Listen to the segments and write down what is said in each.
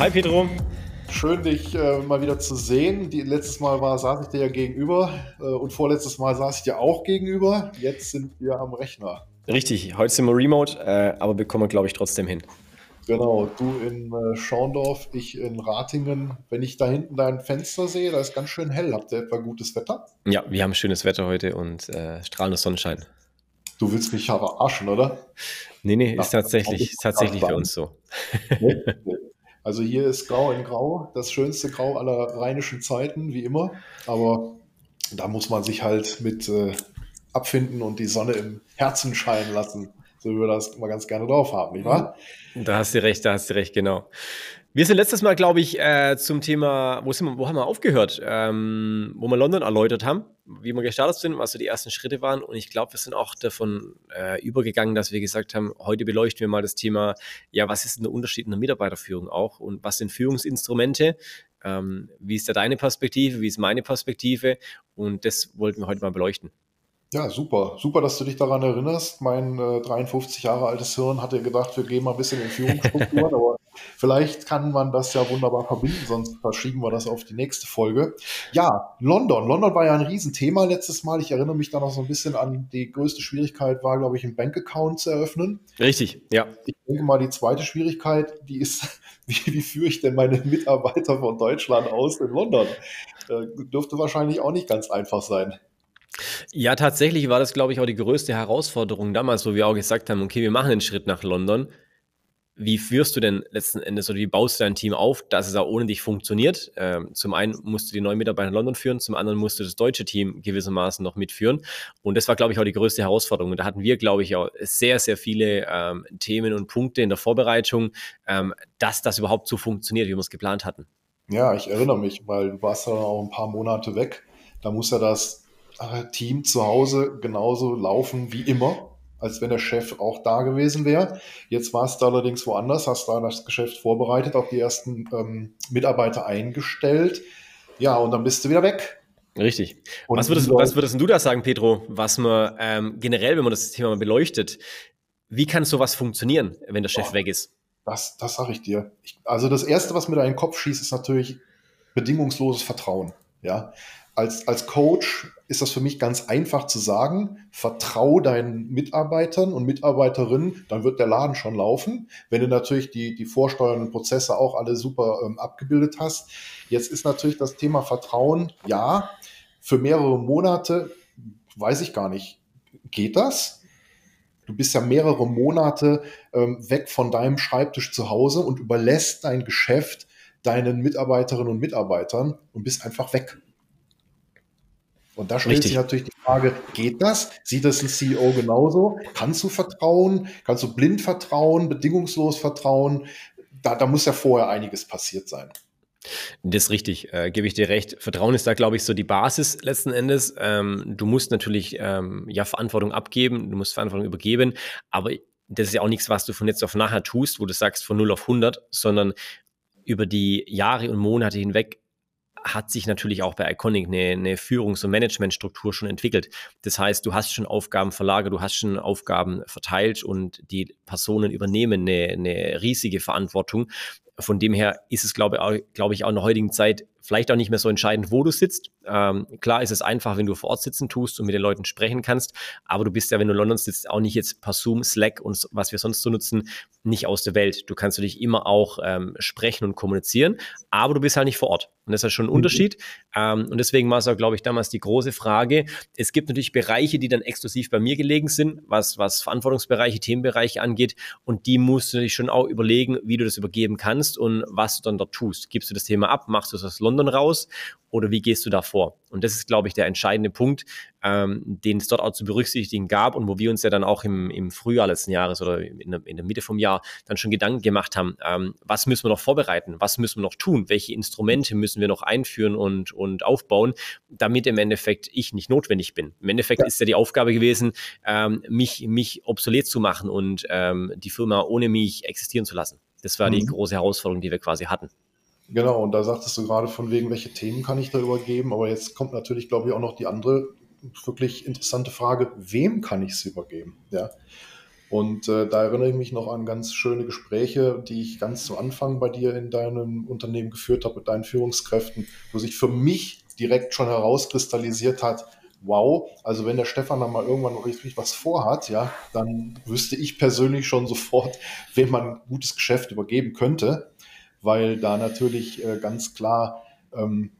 Hi Pedro. Schön, dich äh, mal wieder zu sehen. Die, letztes Mal war, saß ich dir ja gegenüber äh, und vorletztes Mal saß ich dir auch gegenüber. Jetzt sind wir am Rechner. Richtig, heute sind wir remote, äh, aber wir, glaube ich, trotzdem hin. Genau, du in äh, Schorndorf, ich in Ratingen. Wenn ich da hinten dein Fenster sehe, da ist ganz schön hell. Habt ihr etwa gutes Wetter? Ja, wir haben schönes Wetter heute und äh, strahlender Sonnenschein. Du willst mich aber verarschen, oder? Nee, nee, ist tatsächlich, ist tatsächlich für uns so. Nee, nee. Also hier ist Grau in Grau, das schönste Grau aller rheinischen Zeiten, wie immer. Aber da muss man sich halt mit äh, abfinden und die Sonne im Herzen scheinen lassen. So wie wir das immer ganz gerne drauf haben, nicht wahr? Da hast du recht, da hast du recht, genau. Wir sind letztes Mal, glaube ich, äh, zum Thema, wo, sind wir, wo haben wir aufgehört? Ähm, wo wir London erläutert haben, wie wir gestartet sind, was so die ersten Schritte waren. Und ich glaube, wir sind auch davon äh, übergegangen, dass wir gesagt haben, heute beleuchten wir mal das Thema, ja, was ist denn der Unterschied in der Mitarbeiterführung auch und was sind Führungsinstrumente? Ähm, wie ist da deine Perspektive? Wie ist meine Perspektive? Und das wollten wir heute mal beleuchten. Ja, super. Super, dass du dich daran erinnerst. Mein äh, 53 Jahre altes Hirn hatte gedacht, wir gehen mal ein bisschen in Führungsstrukturen, aber vielleicht kann man das ja wunderbar verbinden, sonst verschieben wir das auf die nächste Folge. Ja, London. London war ja ein Riesenthema letztes Mal. Ich erinnere mich da noch so ein bisschen an die größte Schwierigkeit war, glaube ich, einen Bankaccount zu eröffnen. Richtig, ja. Ich denke mal, die zweite Schwierigkeit, die ist, wie, wie führe ich denn meine Mitarbeiter von Deutschland aus in London? Äh, dürfte wahrscheinlich auch nicht ganz einfach sein. Ja, tatsächlich war das, glaube ich, auch die größte Herausforderung damals, wo wir auch gesagt haben, okay, wir machen den Schritt nach London. Wie führst du denn letzten Endes oder wie baust du dein Team auf, dass es auch ohne dich funktioniert? Ähm, zum einen musst du die neuen Mitarbeiter in London führen, zum anderen musst du das deutsche Team gewissermaßen noch mitführen. Und das war, glaube ich, auch die größte Herausforderung. Und da hatten wir, glaube ich, auch sehr, sehr viele ähm, Themen und Punkte in der Vorbereitung, ähm, dass das überhaupt so funktioniert, wie wir es geplant hatten. Ja, ich erinnere mich, weil du warst ja auch ein paar Monate weg. Da muss ja das Team zu Hause genauso laufen wie immer, als wenn der Chef auch da gewesen wäre. Jetzt warst du allerdings woanders, hast da das Geschäft vorbereitet, auch die ersten ähm, Mitarbeiter eingestellt. Ja, und dann bist du wieder weg. Richtig. Und was würdest, was würdest du da sagen, Pedro, was man ähm, generell, wenn man das Thema mal beleuchtet, wie kann sowas funktionieren, wenn der Chef oh, weg ist? Das, das sage ich dir. Ich, also das Erste, was mir da in den Kopf schießt, ist natürlich bedingungsloses Vertrauen. Ja, als, als Coach ist das für mich ganz einfach zu sagen, vertrau deinen Mitarbeitern und Mitarbeiterinnen, dann wird der Laden schon laufen. Wenn du natürlich die, die vorsteuernden Prozesse auch alle super ähm, abgebildet hast. Jetzt ist natürlich das Thema Vertrauen, ja, für mehrere Monate, weiß ich gar nicht, geht das? Du bist ja mehrere Monate ähm, weg von deinem Schreibtisch zu Hause und überlässt dein Geschäft deinen Mitarbeiterinnen und Mitarbeitern und bist einfach weg. Und da stellt Richtig. sich natürlich die Frage, geht das? Sieht das ein CEO genauso? Kannst du vertrauen? Kannst du blind vertrauen, bedingungslos vertrauen? Da, da muss ja vorher einiges passiert sein. Das ist richtig, äh, gebe ich dir recht. Vertrauen ist da, glaube ich, so die Basis letzten Endes. Ähm, du musst natürlich ähm, ja Verantwortung abgeben, du musst Verantwortung übergeben, aber das ist ja auch nichts, was du von jetzt auf nachher tust, wo du sagst von 0 auf 100, sondern über die Jahre und Monate hinweg hat sich natürlich auch bei Iconic eine, eine Führungs- und Managementstruktur schon entwickelt. Das heißt, du hast schon Aufgaben verlagert, du hast schon Aufgaben verteilt und die Personen übernehmen eine, eine riesige Verantwortung. Von dem her ist es, glaube, glaube ich, auch in der heutigen Zeit vielleicht auch nicht mehr so entscheidend, wo du sitzt. Ähm, klar ist es einfach, wenn du vor Ort sitzen tust und mit den Leuten sprechen kannst, aber du bist ja, wenn du in London sitzt, auch nicht jetzt per Zoom, Slack und was wir sonst so nutzen, nicht aus der Welt. Du kannst natürlich immer auch ähm, sprechen und kommunizieren, aber du bist halt nicht vor Ort. Und das ist schon ein mhm. Unterschied. Ähm, und deswegen war es auch, glaube ich, damals die große Frage. Es gibt natürlich Bereiche, die dann exklusiv bei mir gelegen sind, was, was Verantwortungsbereiche, Themenbereiche angeht. Und die musst du dich schon auch überlegen, wie du das übergeben kannst und was du dann dort tust. Gibst du das Thema ab? Machst du es aus London raus? oder wie gehst du da vor? Und das ist, glaube ich, der entscheidende Punkt, ähm, den es dort auch zu berücksichtigen gab und wo wir uns ja dann auch im, im Frühjahr letzten Jahres oder in der, in der Mitte vom Jahr dann schon Gedanken gemacht haben, ähm, was müssen wir noch vorbereiten, was müssen wir noch tun, welche Instrumente müssen wir noch einführen und, und aufbauen, damit im Endeffekt ich nicht notwendig bin. Im Endeffekt ja. ist ja die Aufgabe gewesen, ähm, mich, mich obsolet zu machen und ähm, die Firma ohne mich existieren zu lassen. Das war mhm. die große Herausforderung, die wir quasi hatten. Genau, und da sagtest du gerade von wegen, welche Themen kann ich da übergeben, aber jetzt kommt natürlich, glaube ich, auch noch die andere wirklich interessante Frage, wem kann ich es übergeben? Ja. Und äh, da erinnere ich mich noch an ganz schöne Gespräche, die ich ganz zu Anfang bei dir in deinem Unternehmen geführt habe mit deinen Führungskräften, wo sich für mich direkt schon herauskristallisiert hat, wow, also wenn der Stefan dann mal irgendwann richtig was vorhat, ja, dann wüsste ich persönlich schon sofort, wem man ein gutes Geschäft übergeben könnte, weil da natürlich äh, ganz klar ähm,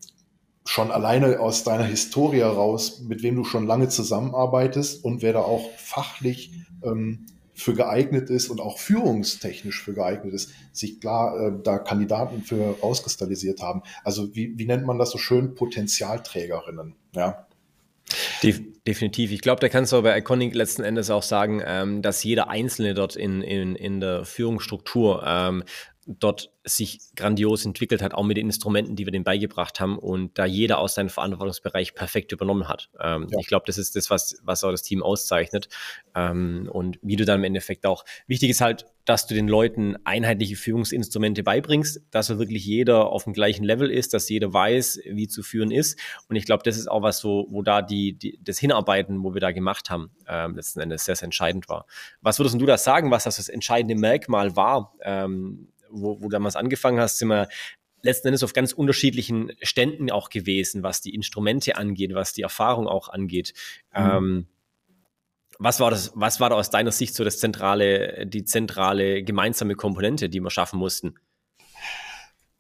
schon alleine aus deiner Historie heraus, mit wem du schon lange zusammenarbeitest und wer da auch fachlich ähm, für geeignet ist und auch führungstechnisch für geeignet ist, sich klar äh, da Kandidaten für rauskristallisiert haben. Also wie, wie nennt man das so schön? Potenzialträgerinnen, ja. Definitiv. Ich glaube, da kannst du aber bei Iconic letzten Endes auch sagen, ähm, dass jeder Einzelne dort in, in, in der Führungsstruktur ähm, dort sich grandios entwickelt hat, auch mit den Instrumenten, die wir dem beigebracht haben und da jeder aus seinem Verantwortungsbereich perfekt übernommen hat. Ähm, ja. Ich glaube, das ist das, was, was auch das Team auszeichnet. Ähm, und wie du dann im Endeffekt auch, wichtig ist halt, dass du den Leuten einheitliche Führungsinstrumente beibringst, dass so wirklich jeder auf dem gleichen Level ist, dass jeder weiß, wie zu führen ist. Und ich glaube, das ist auch was, wo, wo da die, die, das Hinarbeiten, wo wir da gemacht haben, ähm, letzten Endes sehr, sehr entscheidend war. Was würdest du da sagen, was das, das entscheidende Merkmal war? Ähm, wo, wo du damals angefangen hast, sind wir letzten Endes auf ganz unterschiedlichen Ständen auch gewesen, was die Instrumente angeht, was die Erfahrung auch angeht. Mhm. Ähm, was war das, was war da aus deiner Sicht so das zentrale, die zentrale gemeinsame Komponente, die wir schaffen mussten?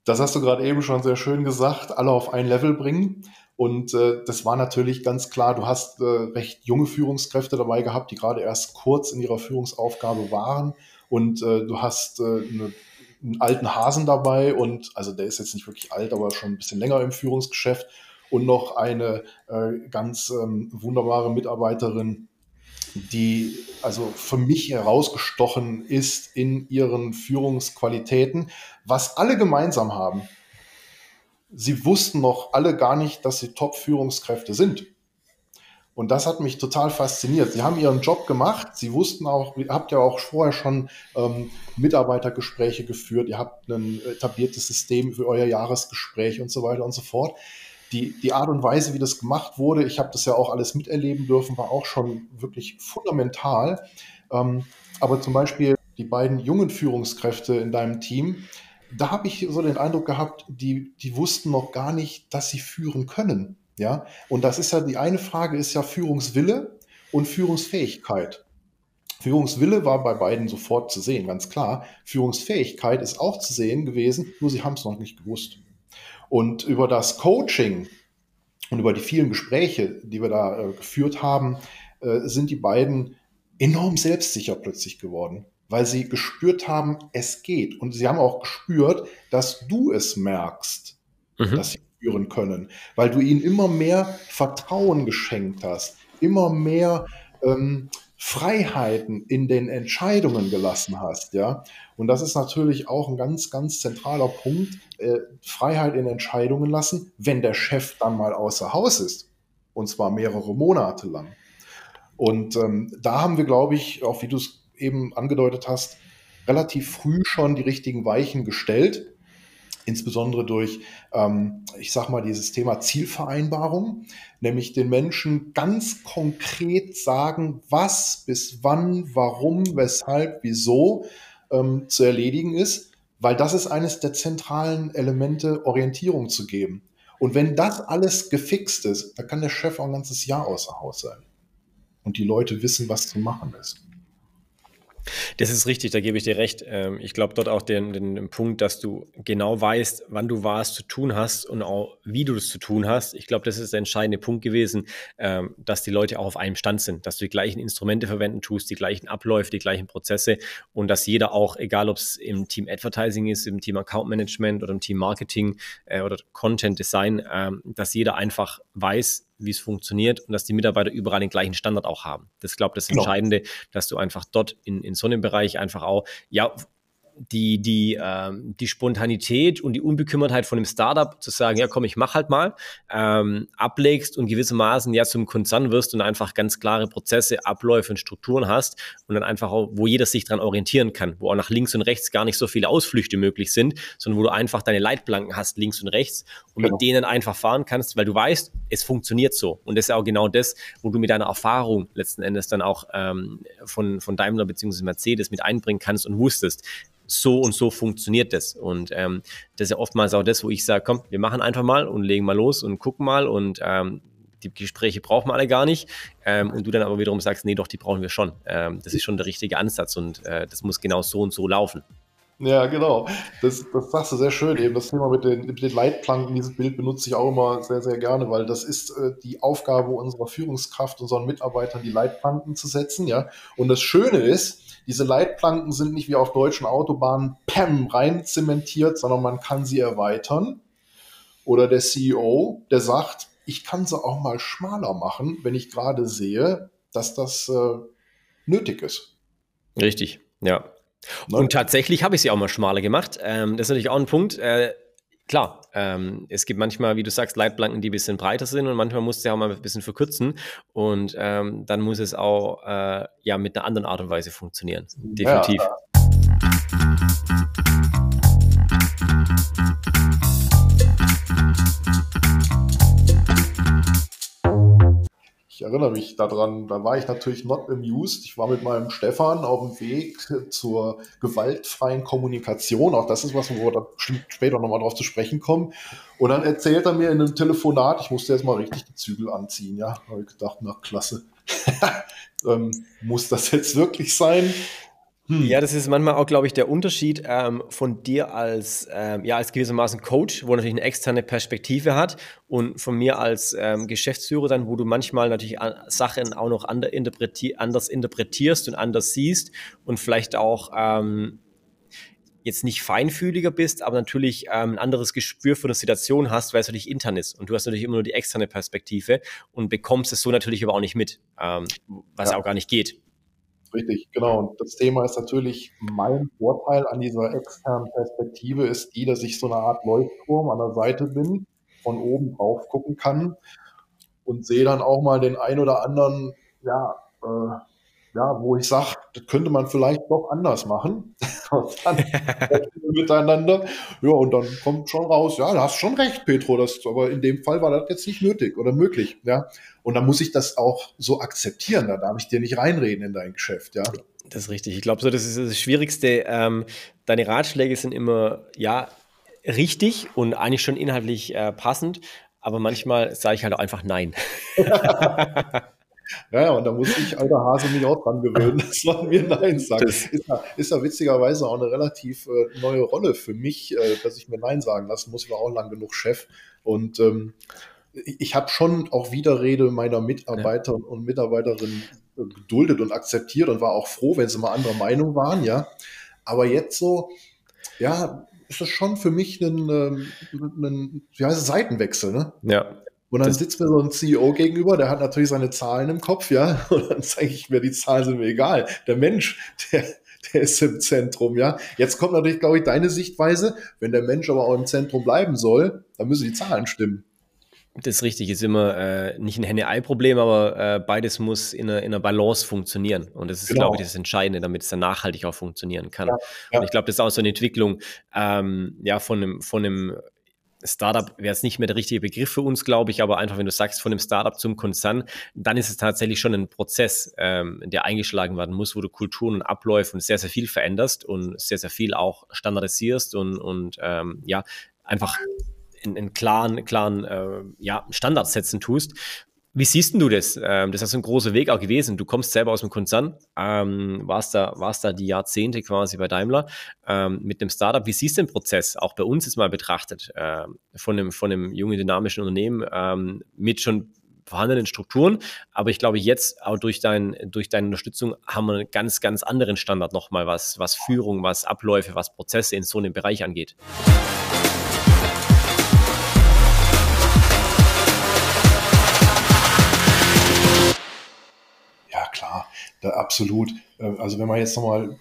Das hast du gerade eben schon sehr schön gesagt, alle auf ein Level bringen. Und äh, das war natürlich ganz klar, du hast äh, recht junge Führungskräfte dabei gehabt, die gerade erst kurz in ihrer Führungsaufgabe waren. Und äh, du hast äh, eine einen alten Hasen dabei und also der ist jetzt nicht wirklich alt, aber schon ein bisschen länger im Führungsgeschäft und noch eine äh, ganz ähm, wunderbare Mitarbeiterin, die also für mich herausgestochen ist in ihren Führungsqualitäten, was alle gemeinsam haben. Sie wussten noch alle gar nicht, dass sie Top-Führungskräfte sind. Und das hat mich total fasziniert. Sie haben ihren Job gemacht. Sie wussten auch, ihr habt ja auch vorher schon ähm, Mitarbeitergespräche geführt. Ihr habt ein etabliertes System für euer Jahresgespräch und so weiter und so fort. Die, die Art und Weise, wie das gemacht wurde, ich habe das ja auch alles miterleben dürfen, war auch schon wirklich fundamental. Ähm, aber zum Beispiel die beiden jungen Führungskräfte in deinem Team, da habe ich so den Eindruck gehabt, die, die wussten noch gar nicht, dass sie führen können. Ja, und das ist ja die eine Frage ist ja Führungswille und Führungsfähigkeit. Führungswille war bei beiden sofort zu sehen, ganz klar. Führungsfähigkeit ist auch zu sehen gewesen, nur sie haben es noch nicht gewusst. Und über das Coaching und über die vielen Gespräche, die wir da äh, geführt haben, äh, sind die beiden enorm selbstsicher plötzlich geworden, weil sie gespürt haben, es geht. Und sie haben auch gespürt, dass du es merkst, mhm. dass sie führen können, weil du ihnen immer mehr Vertrauen geschenkt hast, immer mehr ähm, Freiheiten in den Entscheidungen gelassen hast, ja. Und das ist natürlich auch ein ganz, ganz zentraler Punkt, äh, Freiheit in Entscheidungen lassen, wenn der Chef dann mal außer Haus ist. Und zwar mehrere Monate lang. Und ähm, da haben wir, glaube ich, auch wie du es eben angedeutet hast, relativ früh schon die richtigen Weichen gestellt insbesondere durch, ähm, ich sag mal, dieses Thema Zielvereinbarung, nämlich den Menschen ganz konkret sagen, was bis wann, warum, weshalb, wieso ähm, zu erledigen ist, weil das ist eines der zentralen Elemente, Orientierung zu geben. Und wenn das alles gefixt ist, dann kann der Chef auch ein ganzes Jahr außer Haus sein. Und die Leute wissen, was zu machen ist. Das ist richtig, da gebe ich dir recht. Ähm, ich glaube dort auch den, den, den, Punkt, dass du genau weißt, wann du was zu tun hast und auch wie du es zu tun hast. Ich glaube, das ist der entscheidende Punkt gewesen, ähm, dass die Leute auch auf einem Stand sind, dass du die gleichen Instrumente verwenden tust, die gleichen Abläufe, die gleichen Prozesse und dass jeder auch, egal ob es im Team Advertising ist, im Team Account Management oder im Team Marketing äh, oder Content Design, ähm, dass jeder einfach weiß, wie es funktioniert und dass die Mitarbeiter überall den gleichen Standard auch haben. Das glaube ich das genau. Entscheidende, dass du einfach dort in, in so einem Bereich einfach auch, ja, die, die, ähm, die Spontanität und die Unbekümmertheit von einem Startup zu sagen, ja komm, ich mach halt mal, ähm, ablegst und gewissermaßen ja zum Konzern wirst und einfach ganz klare Prozesse, Abläufe und Strukturen hast und dann einfach auch, wo jeder sich dran orientieren kann, wo auch nach links und rechts gar nicht so viele Ausflüchte möglich sind, sondern wo du einfach deine Leitplanken hast, links und rechts. Und genau. mit denen einfach fahren kannst, weil du weißt, es funktioniert so. Und das ist auch genau das, wo du mit deiner Erfahrung letzten Endes dann auch ähm, von, von Daimler bzw. Mercedes mit einbringen kannst und wusstest, so und so funktioniert das. Und ähm, das ist ja oftmals auch das, wo ich sage, komm, wir machen einfach mal und legen mal los und gucken mal und ähm, die Gespräche brauchen wir alle gar nicht. Ähm, und du dann aber wiederum sagst, nee, doch, die brauchen wir schon. Ähm, das ist schon der richtige Ansatz und äh, das muss genau so und so laufen. Ja, genau. Das, das sagst du sehr schön eben. Das Thema mit den, mit den Leitplanken, dieses Bild benutze ich auch immer sehr, sehr gerne, weil das ist äh, die Aufgabe unserer Führungskraft, unseren Mitarbeitern die Leitplanken zu setzen. Ja. Und das Schöne ist, diese Leitplanken sind nicht wie auf deutschen Autobahnen PAM rein zementiert, sondern man kann sie erweitern. Oder der CEO, der sagt, ich kann sie auch mal schmaler machen, wenn ich gerade sehe, dass das äh, nötig ist. Richtig, ja. Ne? Und tatsächlich habe ich sie auch mal schmaler gemacht. Ähm, das ist natürlich auch ein Punkt. Äh, klar, ähm, es gibt manchmal, wie du sagst, Leitplanken, die ein bisschen breiter sind und manchmal musst du ja auch mal ein bisschen verkürzen und ähm, dann muss es auch äh, ja mit einer anderen Art und Weise funktionieren. Definitiv. Ja, erinnere mich daran, da war ich natürlich not amused. Ich war mit meinem Stefan auf dem Weg zur gewaltfreien Kommunikation. Auch das ist was, wo wir da bestimmt später nochmal drauf zu sprechen kommen. Und dann erzählt er mir in einem Telefonat, ich musste jetzt mal richtig die Zügel anziehen. Ja, habe ich gedacht, na klasse. ähm, muss das jetzt wirklich sein? Hm. Ja, das ist manchmal auch, glaube ich, der Unterschied ähm, von dir als, ähm, ja, als gewissermaßen Coach, wo natürlich eine externe Perspektive hat und von mir als ähm, Geschäftsführer dann, wo du manchmal natürlich Sachen auch noch anders, interpreti anders interpretierst und anders siehst und vielleicht auch ähm, jetzt nicht feinfühliger bist, aber natürlich ähm, ein anderes Gespür für eine Situation hast, weil es natürlich intern ist. Und du hast natürlich immer nur die externe Perspektive und bekommst es so natürlich aber auch nicht mit, ähm, was ja. auch gar nicht geht. Richtig, genau. Und das Thema ist natürlich, mein Vorteil an dieser externen Perspektive ist die, dass ich so eine Art Leuchtturm an der Seite bin, von oben drauf gucken kann und sehe dann auch mal den ein oder anderen, ja, äh, ja, wo ich sage, das könnte man vielleicht doch anders machen. miteinander. Ja, und dann kommt schon raus, ja, du hast schon recht, Petro, das, aber in dem Fall war das jetzt nicht nötig oder möglich. Ja. Und dann muss ich das auch so akzeptieren. Da darf ich dir nicht reinreden in dein Geschäft, ja. Das ist richtig. Ich glaube, so das ist das Schwierigste. Ähm, deine Ratschläge sind immer, ja, richtig und eigentlich schon inhaltlich äh, passend, aber manchmal sage ich halt auch einfach Nein. Ja, und da muss ich, alter Hase, mich auch dran gewöhnen, dass man mir Nein sagt. Ist ja, ist ja witzigerweise auch eine relativ äh, neue Rolle für mich, äh, dass ich mir Nein sagen lassen muss. Ich war auch lang genug Chef. Und ähm, ich habe schon auch Widerrede meiner Mitarbeiter ja. und Mitarbeiterinnen äh, geduldet und akzeptiert und war auch froh, wenn sie mal anderer Meinung waren, ja. Aber jetzt so, ja, ist das schon für mich ein, ähm, ein, wie heißt es, Seitenwechsel, ne? Ja. Und dann sitzt mir so ein CEO gegenüber, der hat natürlich seine Zahlen im Kopf, ja. Und dann zeige ich mir, die Zahlen sind mir egal. Der Mensch, der, der ist im Zentrum, ja. Jetzt kommt natürlich, glaube ich, deine Sichtweise. Wenn der Mensch aber auch im Zentrum bleiben soll, dann müssen die Zahlen stimmen. Das ist richtig, ist immer äh, nicht ein Henne-Ei-Problem, aber äh, beides muss in einer, in einer Balance funktionieren. Und das ist, genau. glaube ich, das Entscheidende, damit es dann nachhaltig auch funktionieren kann. Ja, ja. Und ich glaube, das ist auch so eine Entwicklung ähm, ja, von einem, von einem Startup wäre es nicht mehr der richtige Begriff für uns, glaube ich, aber einfach, wenn du sagst, von dem Startup zum Konzern, dann ist es tatsächlich schon ein Prozess, ähm, der eingeschlagen werden muss, wo du Kulturen und Abläufe und sehr, sehr viel veränderst und sehr, sehr viel auch standardisierst und, und ähm, ja, einfach in, in klaren, klaren äh, ja, Standards setzen tust. Wie siehst du das? Ähm, das ist ein großer Weg auch gewesen. Du kommst selber aus dem Konzern, ähm, warst, da, warst da die Jahrzehnte quasi bei Daimler ähm, mit dem Startup. Wie siehst du den Prozess, auch bei uns jetzt mal betrachtet, von, einem, von einem jungen, dynamischen Unternehmen mit schon vorhandenen Strukturen. Aber ich glaube, jetzt auch durch, dein, durch deine Unterstützung haben wir einen ganz, ganz anderen Standard nochmal, was, was Führung, was Abläufe, was Prozesse in so einem Bereich angeht. Da, absolut. Äh, also wenn man jetzt nochmal,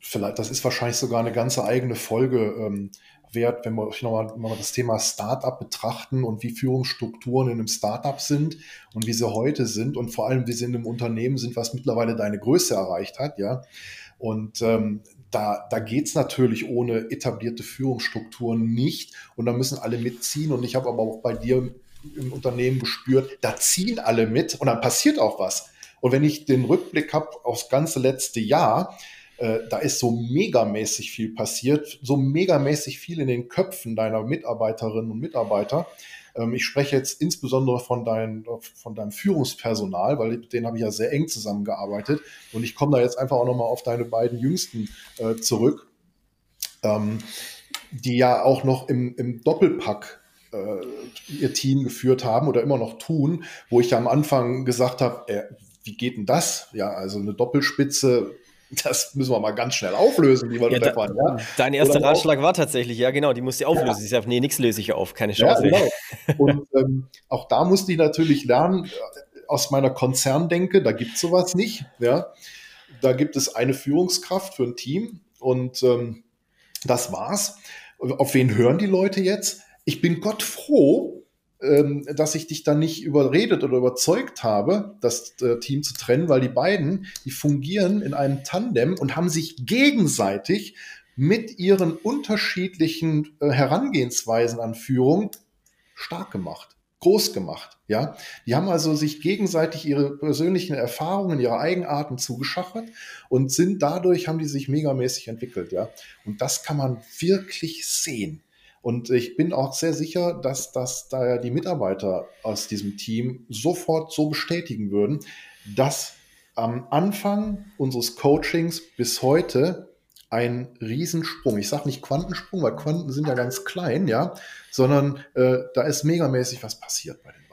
vielleicht, das ist wahrscheinlich sogar eine ganze eigene Folge ähm, wert, wenn wir nochmal noch das Thema Startup betrachten und wie Führungsstrukturen in einem Startup sind und wie sie heute sind und vor allem, wie sie in einem Unternehmen sind, was mittlerweile deine Größe erreicht hat, ja. Und ähm, da, da geht es natürlich ohne etablierte Führungsstrukturen nicht und da müssen alle mitziehen. Und ich habe aber auch bei dir im Unternehmen gespürt, da ziehen alle mit und dann passiert auch was. Und wenn ich den Rückblick habe aufs ganze letzte Jahr, äh, da ist so megamäßig viel passiert, so megamäßig viel in den Köpfen deiner Mitarbeiterinnen und Mitarbeiter. Ähm, ich spreche jetzt insbesondere von, dein, von deinem Führungspersonal, weil mit denen habe ich ja sehr eng zusammengearbeitet. Und ich komme da jetzt einfach auch nochmal auf deine beiden Jüngsten äh, zurück, ähm, die ja auch noch im, im Doppelpack äh, ihr Team geführt haben oder immer noch tun, wo ich ja am Anfang gesagt habe, äh, wie geht denn das? Ja, also eine Doppelspitze das müssen wir mal ganz schnell auflösen, lieber ja, da, ja? Dein erster Oder Ratschlag auch, war tatsächlich, ja genau, die musste ich auflösen. Ja. Ich sage, nee, nichts löse ich auf, keine Chance. Ja, genau. Und ähm, auch da musste ich natürlich lernen, äh, aus meiner Konzerndenke, da gibt es sowas nicht. Ja? Da gibt es eine Führungskraft für ein Team und ähm, das war's. Auf wen hören die Leute jetzt? Ich bin Gott froh, ähm, dass ich dich dann nicht überredet oder überzeugt habe, das äh, Team zu trennen, weil die beiden, die fungieren in einem Tandem und haben sich gegenseitig mit ihren unterschiedlichen äh, Herangehensweisen an Führung stark gemacht, groß gemacht. Ja, die haben also sich gegenseitig ihre persönlichen Erfahrungen, ihre Eigenarten zugeschachert und sind dadurch haben die sich megamäßig entwickelt. Ja, und das kann man wirklich sehen. Und ich bin auch sehr sicher, dass das da die Mitarbeiter aus diesem Team sofort so bestätigen würden, dass am Anfang unseres Coachings bis heute ein Riesensprung. Ich sage nicht Quantensprung, weil Quanten sind ja ganz klein, ja, sondern äh, da ist megamäßig was passiert bei den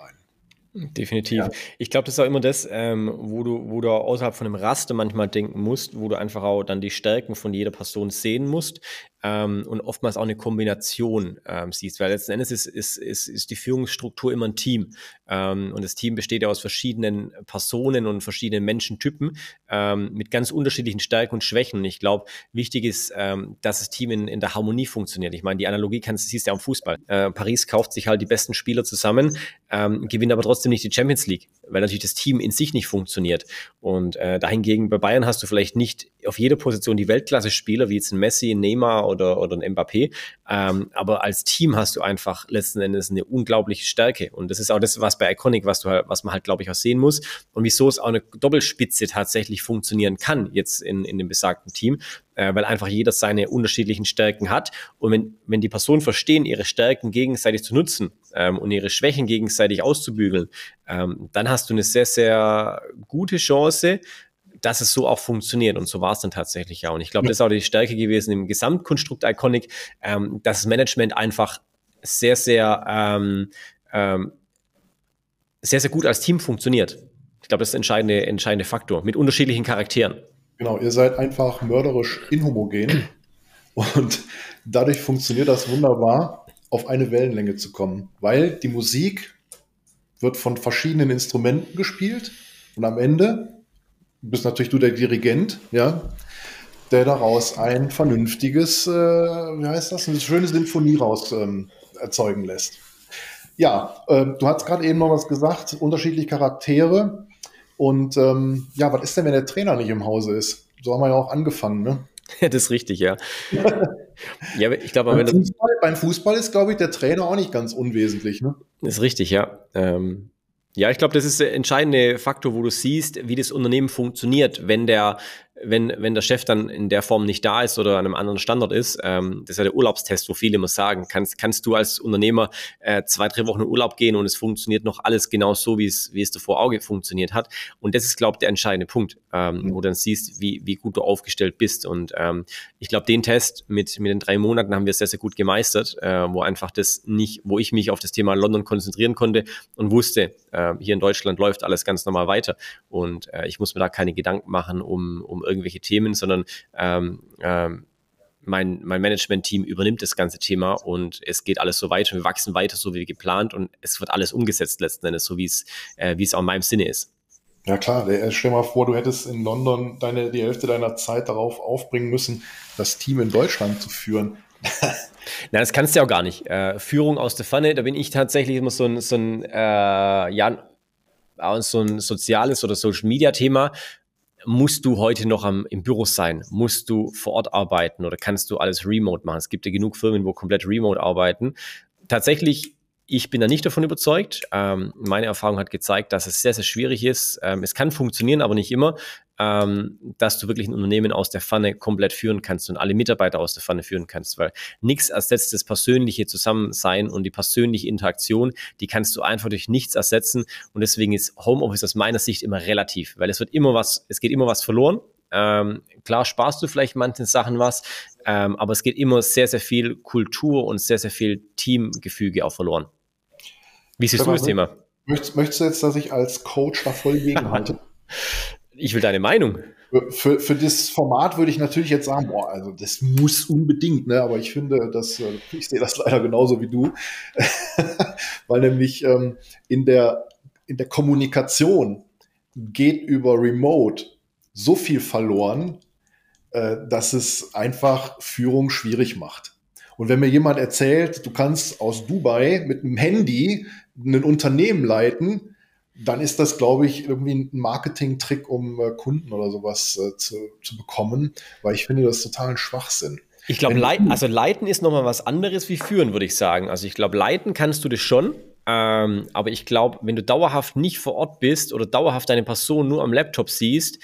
Definitiv. Ja. Ich glaube, das ist auch immer das, ähm, wo, du, wo du außerhalb von einem Raster manchmal denken musst, wo du einfach auch dann die Stärken von jeder Person sehen musst ähm, und oftmals auch eine Kombination ähm, siehst, weil letzten Endes ist, ist, ist, ist die Führungsstruktur immer ein Team und das Team besteht ja aus verschiedenen Personen und verschiedenen Menschentypen ähm, mit ganz unterschiedlichen Stärken und Schwächen. Und ich glaube, wichtig ist, ähm, dass das Team in, in der Harmonie funktioniert. Ich meine, die Analogie kannst, siehst du ja am Fußball. Äh, Paris kauft sich halt die besten Spieler zusammen, ähm, gewinnt aber trotzdem nicht die Champions League, weil natürlich das Team in sich nicht funktioniert. Und äh, dahingegen bei Bayern hast du vielleicht nicht auf jeder Position die Weltklasse-Spieler, wie jetzt ein Messi, ein Neymar oder, oder ein Mbappé. Ähm, aber als Team hast du einfach letzten Endes eine unglaubliche Stärke. Und das ist auch das, was bei Iconic, was, du, halt, was man halt, glaube ich, auch sehen muss. Und wieso es auch eine Doppelspitze tatsächlich funktionieren kann, jetzt in, in dem besagten Team, äh, weil einfach jeder seine unterschiedlichen Stärken hat. Und wenn, wenn die Personen verstehen, ihre Stärken gegenseitig zu nutzen ähm, und ihre Schwächen gegenseitig auszubügeln, ähm, dann hast du eine sehr, sehr gute Chance, dass es so auch funktioniert. Und so war es dann tatsächlich ja. Und ich glaube, das ist auch die Stärke gewesen im Gesamtkonstrukt Iconic, ähm, dass das Management einfach sehr, sehr, ähm, ähm, sehr, sehr gut als Team funktioniert. Ich glaube, das ist der entscheidende, entscheidende Faktor mit unterschiedlichen Charakteren. Genau, ihr seid einfach mörderisch inhomogen und dadurch funktioniert das wunderbar, auf eine Wellenlänge zu kommen, weil die Musik wird von verschiedenen Instrumenten gespielt und am Ende bist natürlich du der Dirigent, ja, der daraus ein vernünftiges, äh, wie heißt das, eine schöne Sinfonie raus ähm, erzeugen lässt. Ja, äh, du hast gerade eben noch was gesagt, unterschiedliche Charaktere. Und ähm, ja, was ist denn, wenn der Trainer nicht im Hause ist? So haben wir ja auch angefangen, ne? Ja, das ist richtig, ja. ja, ich glaube, beim, Fußball, beim Fußball ist, glaube ich, der Trainer auch nicht ganz unwesentlich, ne? Das ist richtig, ja. Ähm, ja, ich glaube, das ist der entscheidende Faktor, wo du siehst, wie das Unternehmen funktioniert, wenn der wenn, wenn der Chef dann in der Form nicht da ist oder an einem anderen Standort ist, ähm, das ist ja der Urlaubstest, wo viele immer sagen, kannst, kannst du als Unternehmer äh, zwei, drei Wochen in Urlaub gehen und es funktioniert noch alles genau so, wie es, wie es davor Auge funktioniert hat. Und das ist, glaube ich, der entscheidende Punkt, ähm, mhm. wo du dann siehst, wie, wie gut du aufgestellt bist. Und ähm, ich glaube, den Test mit, mit den drei Monaten haben wir sehr, sehr gut gemeistert, äh, wo einfach das nicht, wo ich mich auf das Thema London konzentrieren konnte und wusste, äh, hier in Deutschland läuft alles ganz normal weiter. Und äh, ich muss mir da keine Gedanken machen, um, um irgendwelche Themen, sondern ähm, ähm, mein, mein Management-Team übernimmt das ganze Thema und es geht alles so weiter. Wir wachsen weiter, so wie geplant und es wird alles umgesetzt letzten Endes, so wie es, äh, wie es auch in meinem Sinne ist. Ja klar, stell dir mal vor, du hättest in London deine, die Hälfte deiner Zeit darauf aufbringen müssen, das Team in Deutschland zu führen. Na, das kannst du ja auch gar nicht. Äh, Führung aus der Pfanne, da bin ich tatsächlich immer so ein, so ein, äh, ja, so ein soziales oder Social Media Thema, musst du heute noch am, im Büro sein? Musst du vor Ort arbeiten oder kannst du alles remote machen? Es gibt ja genug Firmen, wo komplett remote arbeiten. Tatsächlich ich bin da nicht davon überzeugt. Ähm, meine Erfahrung hat gezeigt, dass es sehr, sehr schwierig ist. Ähm, es kann funktionieren, aber nicht immer, ähm, dass du wirklich ein Unternehmen aus der Pfanne komplett führen kannst und alle Mitarbeiter aus der Pfanne führen kannst, weil nichts ersetzt das persönliche Zusammensein und die persönliche Interaktion, die kannst du einfach durch nichts ersetzen und deswegen ist Homeoffice aus meiner Sicht immer relativ, weil es wird immer was, es geht immer was verloren. Ähm, klar sparst du vielleicht manchen Sachen was, ähm, aber es geht immer sehr, sehr viel Kultur und sehr, sehr viel Teamgefüge auch verloren. Wie siehst du das Thema? Möchtest, möchtest, du jetzt, dass ich als Coach da voll gegenhalte? ich will deine Meinung. Für, für das Format würde ich natürlich jetzt sagen, boah, also das muss unbedingt, ne? aber ich finde, dass, äh, ich sehe das leider genauso wie du, weil nämlich ähm, in, der, in der Kommunikation geht über Remote so viel verloren, äh, dass es einfach Führung schwierig macht. Und wenn mir jemand erzählt, du kannst aus Dubai mit einem Handy ein Unternehmen leiten, dann ist das, glaube ich, irgendwie ein Marketing-Trick, um äh, Kunden oder sowas äh, zu, zu bekommen, weil ich finde das total ein Schwachsinn. Ich glaube, leiten, also leiten ist nochmal was anderes wie führen, würde ich sagen. Also ich glaube, leiten kannst du das schon. Ähm, aber ich glaube, wenn du dauerhaft nicht vor Ort bist oder dauerhaft deine Person nur am Laptop siehst,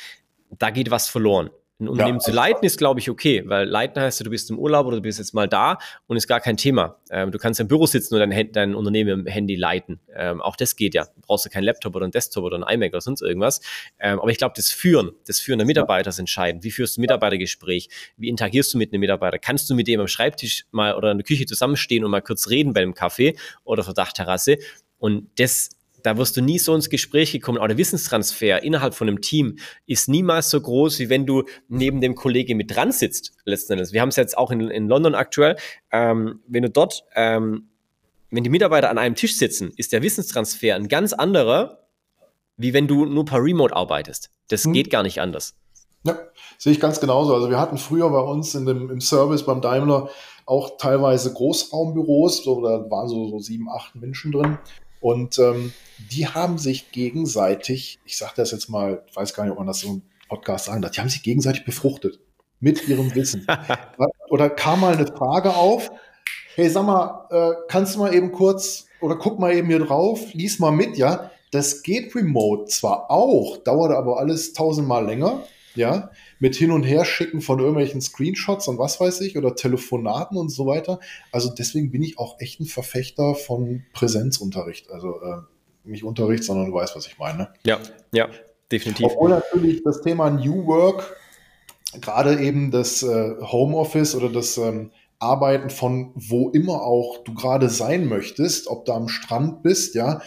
da geht was verloren. Ein Unternehmen ja, zu leiten ist, glaube ich, okay, weil leiten heißt, du bist im Urlaub oder du bist jetzt mal da und ist gar kein Thema. Ähm, du kannst im Büro sitzen und dein, dein Unternehmen im Handy leiten. Ähm, auch das geht ja. Du brauchst ja keinen Laptop oder einen Desktop oder ein iMac oder sonst irgendwas. Ähm, aber ich glaube, das Führen, das Führen der Mitarbeiter ist entscheidend. Wie führst du ein Mitarbeitergespräch? Wie interagierst du mit einem Mitarbeiter? Kannst du mit dem am Schreibtisch mal oder in der Küche zusammenstehen und mal kurz reden bei einem Kaffee oder auf der Dachterrasse? Und das da wirst du nie so ins Gespräch gekommen. Aber der Wissenstransfer innerhalb von einem Team ist niemals so groß, wie wenn du neben dem Kollegen mit dran sitzt, letzten Endes. Wir haben es jetzt auch in, in London aktuell. Ähm, wenn du dort, ähm, wenn die Mitarbeiter an einem Tisch sitzen, ist der Wissenstransfer ein ganz anderer, wie wenn du nur per Remote arbeitest. Das hm. geht gar nicht anders. Ja, sehe ich ganz genauso. Also wir hatten früher bei uns in dem, im Service beim Daimler auch teilweise Großraumbüros, so, da waren so, so sieben, acht Menschen drin. Und ähm, die haben sich gegenseitig, ich sage das jetzt mal, ich weiß gar nicht, ob man das so im Podcast sagen darf, die haben sich gegenseitig befruchtet mit ihrem Wissen. oder kam mal eine Frage auf, hey, sag mal, äh, kannst du mal eben kurz oder guck mal eben hier drauf, lies mal mit, ja. Das geht remote zwar auch, dauert aber alles tausendmal länger, ja, mit hin und her schicken von irgendwelchen Screenshots und was weiß ich oder Telefonaten und so weiter. Also deswegen bin ich auch echt ein Verfechter von Präsenzunterricht. Also äh, nicht Unterricht, sondern du weißt, was ich meine. Ja, ja, definitiv. Obwohl natürlich das Thema New Work, gerade eben das äh, Homeoffice oder das ähm, Arbeiten von wo immer auch du gerade sein möchtest, ob du am Strand bist, ja,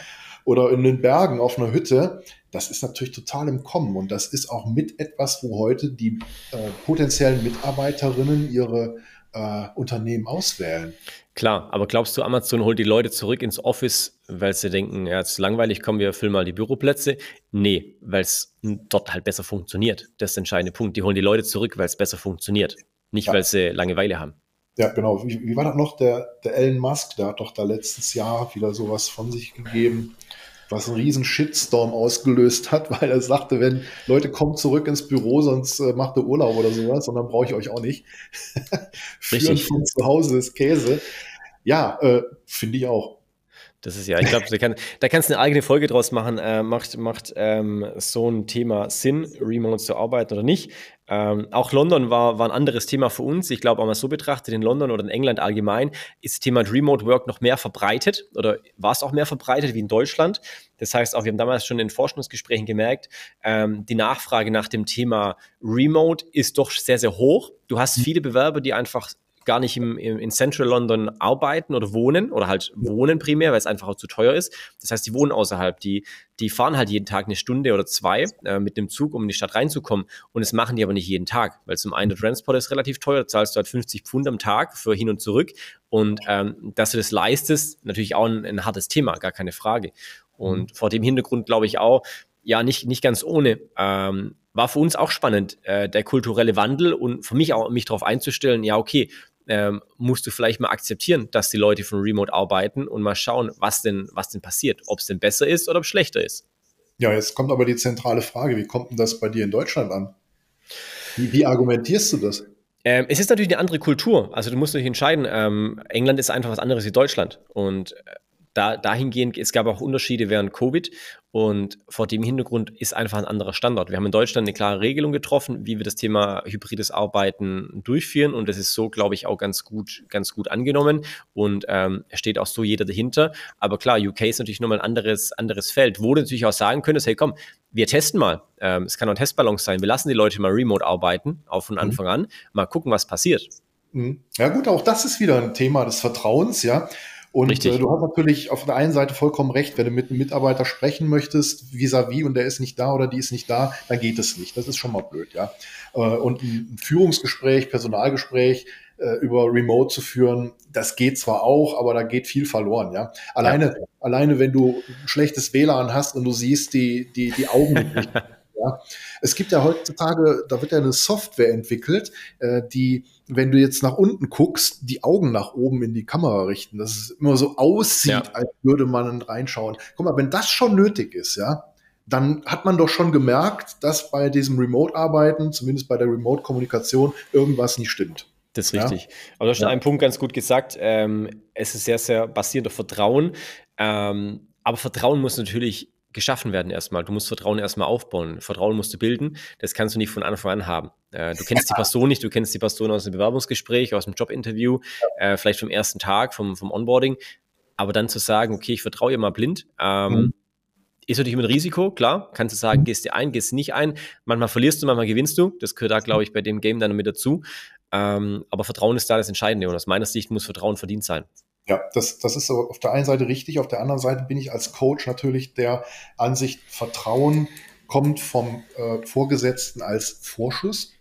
oder in den Bergen auf einer Hütte, das ist natürlich total im Kommen und das ist auch mit etwas, wo heute die äh, potenziellen Mitarbeiterinnen ihre äh, Unternehmen auswählen. Klar, aber glaubst du, Amazon holt die Leute zurück ins Office, weil sie denken, ja, es ist langweilig, kommen wir füllen mal die Büroplätze? Nee, weil es dort halt besser funktioniert. Das ist der entscheidende Punkt. Die holen die Leute zurück, weil es besser funktioniert, nicht ja. weil sie Langeweile haben. Ja, genau. Wie, wie war das noch? Der, der Elon Musk, der hat doch da letztes Jahr wieder sowas von sich gegeben was einen riesen Shitstorm ausgelöst hat, weil er sagte, wenn Leute kommen zurück ins Büro, sonst äh, macht er Urlaub oder sowas und dann brauche ich euch auch nicht. Führen von zu Hause ist Käse. Ja, äh, finde ich auch. Das ist ja, ich glaube, da, kann, da kannst du eine eigene Folge draus machen. Äh, macht macht ähm, so ein Thema Sinn, remote zu arbeiten oder nicht? Ähm, auch London war, war ein anderes Thema für uns. Ich glaube, mal so betrachtet, in London oder in England allgemein ist das Thema Remote Work noch mehr verbreitet oder war es auch mehr verbreitet wie in Deutschland. Das heißt auch, wir haben damals schon in Forschungsgesprächen gemerkt, ähm, die Nachfrage nach dem Thema Remote ist doch sehr, sehr hoch. Du hast mhm. viele Bewerber, die einfach gar nicht im, im, in Central London arbeiten oder wohnen oder halt wohnen primär, weil es einfach auch zu teuer ist. Das heißt, die wohnen außerhalb, die, die fahren halt jeden Tag eine Stunde oder zwei äh, mit dem Zug, um in die Stadt reinzukommen. Und das machen die aber nicht jeden Tag, weil zum einen der Transport ist relativ teuer, da zahlst du halt 50 Pfund am Tag für hin und zurück. Und ähm, dass du das leistest, natürlich auch ein, ein hartes Thema, gar keine Frage. Und mhm. vor dem Hintergrund glaube ich auch, ja, nicht, nicht ganz ohne. Ähm, war für uns auch spannend, äh, der kulturelle Wandel und für mich auch, mich darauf einzustellen, ja, okay, ähm, musst du vielleicht mal akzeptieren, dass die Leute von Remote arbeiten und mal schauen, was denn, was denn passiert, ob es denn besser ist oder ob es schlechter ist. Ja, jetzt kommt aber die zentrale Frage, wie kommt denn das bei dir in Deutschland an? Wie, wie argumentierst du das? Ähm, es ist natürlich eine andere Kultur. Also du musst dich entscheiden. Ähm, England ist einfach was anderes wie Deutschland. Und äh, da, dahingehend, es gab auch Unterschiede während Covid und vor dem Hintergrund ist einfach ein anderer Standard. Wir haben in Deutschland eine klare Regelung getroffen, wie wir das Thema hybrides Arbeiten durchführen und das ist so, glaube ich, auch ganz gut, ganz gut angenommen und ähm, steht auch so jeder dahinter. Aber klar, UK ist natürlich nochmal ein anderes, anderes Feld, wo du natürlich auch sagen könntest, hey komm, wir testen mal. Ähm, es kann auch ein Testballon sein. Wir lassen die Leute mal remote arbeiten, auch von mhm. Anfang an, mal gucken, was passiert. Mhm. Ja gut, auch das ist wieder ein Thema des Vertrauens, ja. Und äh, du hast natürlich auf der einen Seite vollkommen recht, wenn du mit einem Mitarbeiter sprechen möchtest, vis-à-vis, -vis, und der ist nicht da oder die ist nicht da, dann geht es nicht. Das ist schon mal blöd, ja. Äh, und ein Führungsgespräch, Personalgespräch äh, über Remote zu führen, das geht zwar auch, aber da geht viel verloren, ja. Alleine, ja. alleine wenn du ein schlechtes WLAN hast und du siehst die, die, die Augen nicht. Ja. Es gibt ja heutzutage, da wird ja eine Software entwickelt, äh, die wenn du jetzt nach unten guckst, die Augen nach oben in die Kamera richten, dass es immer so aussieht, ja. als würde man reinschauen. Guck mal, wenn das schon nötig ist, ja, dann hat man doch schon gemerkt, dass bei diesem Remote-Arbeiten, zumindest bei der Remote-Kommunikation, irgendwas nicht stimmt. Das ist richtig. Ja? Aber du hast schon ja. einen Punkt ganz gut gesagt. Ähm, es ist sehr, sehr basierend auf Vertrauen. Ähm, aber Vertrauen muss natürlich geschaffen werden erstmal. Du musst Vertrauen erstmal aufbauen. Vertrauen musst du bilden. Das kannst du nicht von Anfang an haben. Äh, du kennst die Person nicht, du kennst die Person aus dem Bewerbungsgespräch, aus dem Jobinterview, äh, vielleicht vom ersten Tag, vom, vom Onboarding. Aber dann zu sagen, okay, ich vertraue ihr mal blind, ähm, mhm. ist natürlich immer ein Risiko, klar. Kannst du sagen, mhm. gehst du ein, gehst du nicht ein. Manchmal verlierst du, manchmal gewinnst du. Das gehört da, glaube ich, bei dem Game dann mit dazu. Ähm, aber Vertrauen ist da das Entscheidende und aus meiner Sicht muss Vertrauen verdient sein. Ja, das, das ist so auf der einen Seite richtig, auf der anderen Seite bin ich als Coach natürlich der Ansicht, Vertrauen kommt vom äh, Vorgesetzten als Vorschuss.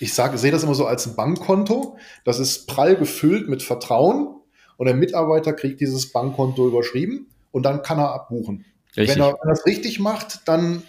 Ich sage, sehe das immer so als ein Bankkonto. Das ist prall gefüllt mit Vertrauen und der Mitarbeiter kriegt dieses Bankkonto überschrieben und dann kann er abbuchen. Wenn er, wenn er das richtig macht, dann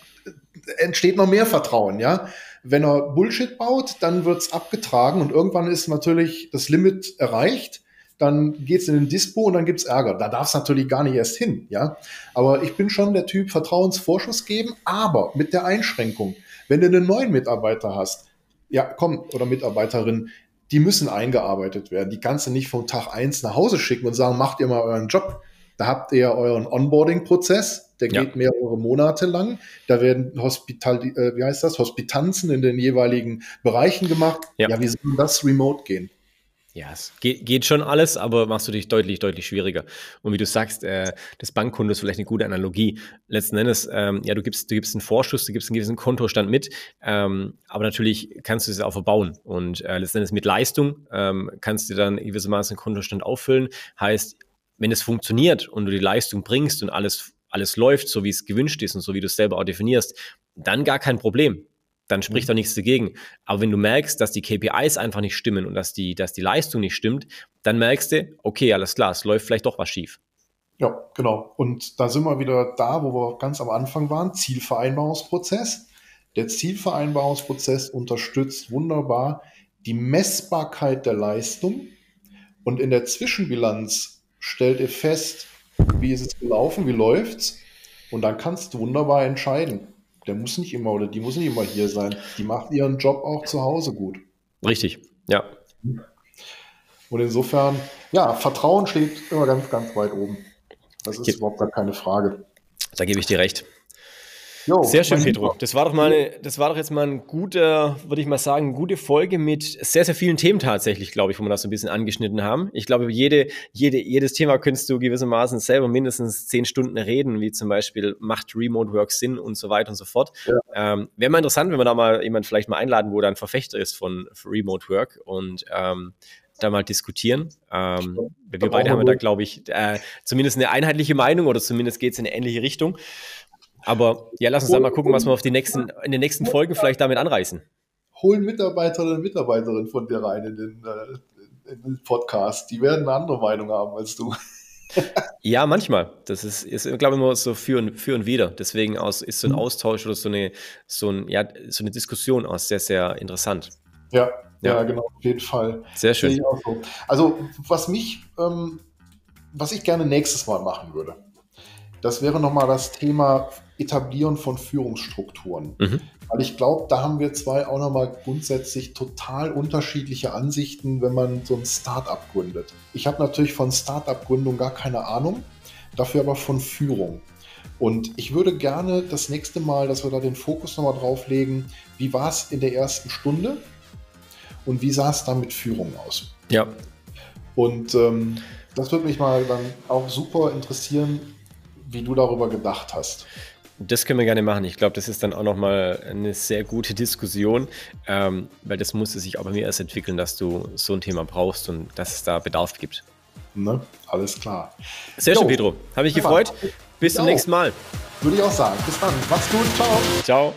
entsteht noch mehr Vertrauen, ja. Wenn er Bullshit baut, dann wird's abgetragen und irgendwann ist natürlich das Limit erreicht dann geht's in den Dispo und dann gibt's Ärger. Da darf es natürlich gar nicht erst hin, ja. Aber ich bin schon der Typ Vertrauensvorschuss geben, aber mit der Einschränkung, wenn du einen neuen Mitarbeiter hast, ja, komm, oder Mitarbeiterin, die müssen eingearbeitet werden. Die kannst du nicht vom Tag eins nach Hause schicken und sagen, macht ihr mal euren Job. Da habt ihr euren Onboarding-Prozess, der ja. geht mehrere Monate lang. Da werden Hospital, äh, wie heißt das, Hospitanzen in den jeweiligen Bereichen gemacht. Ja, ja wie soll das remote gehen? Ja, es geht, geht, schon alles, aber machst du dich deutlich, deutlich schwieriger. Und wie du sagst, äh, das Bankkonto ist vielleicht eine gute Analogie. Letzten Endes, ähm, ja, du gibst, du gibst einen Vorschuss, du gibst einen gewissen Kontostand mit, ähm, aber natürlich kannst du es auch verbauen. Und äh, letzten Endes mit Leistung ähm, kannst du dann gewissermaßen einen Kontostand auffüllen. Heißt, wenn es funktioniert und du die Leistung bringst und alles, alles läuft, so wie es gewünscht ist und so wie du es selber auch definierst, dann gar kein Problem dann spricht mhm. da nichts dagegen. Aber wenn du merkst, dass die KPIs einfach nicht stimmen und dass die, dass die Leistung nicht stimmt, dann merkst du, okay, alles klar, es läuft vielleicht doch was schief. Ja, genau. Und da sind wir wieder da, wo wir ganz am Anfang waren, Zielvereinbarungsprozess. Der Zielvereinbarungsprozess unterstützt wunderbar die Messbarkeit der Leistung und in der Zwischenbilanz stellt ihr fest, wie ist es gelaufen, wie läuft's und dann kannst du wunderbar entscheiden der muss nicht immer oder die muss nicht immer hier sein. Die macht ihren Job auch zu Hause gut. Richtig, ja. Und insofern, ja, Vertrauen steht immer ganz, ganz weit oben. Das ist Ge überhaupt gar keine Frage. Da gebe ich dir recht. Jo, sehr schön, Pedro. Das war doch mal eine, das war doch jetzt mal ein guter, würde ich mal sagen, gute Folge mit sehr, sehr vielen Themen tatsächlich, glaube ich, wo wir das so ein bisschen angeschnitten haben. Ich glaube, jede, jede, jedes Thema könntest du gewissermaßen selber mindestens zehn Stunden reden, wie zum Beispiel macht Remote Work Sinn und so weiter und so fort. Ja. Ähm, Wäre mal interessant, wenn wir da mal jemand vielleicht mal einladen, wo da ein Verfechter ist von Remote Work und ähm, da mal diskutieren. Ähm, wir beide haben da, glaube ich, äh, zumindest eine einheitliche Meinung oder zumindest geht es in eine ähnliche Richtung. Aber ja, lass uns dann mal gucken, was wir auf die nächsten, in den nächsten Folgen vielleicht damit anreißen. Hol Mitarbeiter oder Mitarbeiterin von dir rein in den, äh, in den Podcast. Die werden eine andere Meinung haben als du. ja, manchmal. Das ist, ist glaube ich, immer so für und, für und wieder. Deswegen aus, ist so ein mhm. Austausch oder so eine, so, ein, ja, so eine Diskussion aus sehr, sehr interessant. Ja, ja, ja genau, auf jeden Fall. Sehr schön. So. Also, was mich, ähm, was ich gerne nächstes Mal machen würde, das wäre nochmal das Thema Etablieren von Führungsstrukturen. Mhm. Weil ich glaube, da haben wir zwei auch nochmal grundsätzlich total unterschiedliche Ansichten, wenn man so ein Startup gründet. Ich habe natürlich von Startup-Gründung gar keine Ahnung, dafür aber von Führung. Und ich würde gerne das nächste Mal, dass wir da den Fokus nochmal drauf legen, wie war es in der ersten Stunde und wie sah es dann mit Führung aus? Ja. Und ähm, das würde mich mal dann auch super interessieren, wie du darüber gedacht hast. Das können wir gerne machen. Ich glaube, das ist dann auch nochmal eine sehr gute Diskussion, ähm, weil das musste sich auch bei mir erst entwickeln, dass du so ein Thema brauchst und dass es da Bedarf gibt. Ne? Alles klar. Sehr jo. schön, Pedro. Habe ich ja, gefreut. Bis zum nächsten Mal. Würde ich auch sagen. Bis dann. Mach's gut. Ciao. Ciao.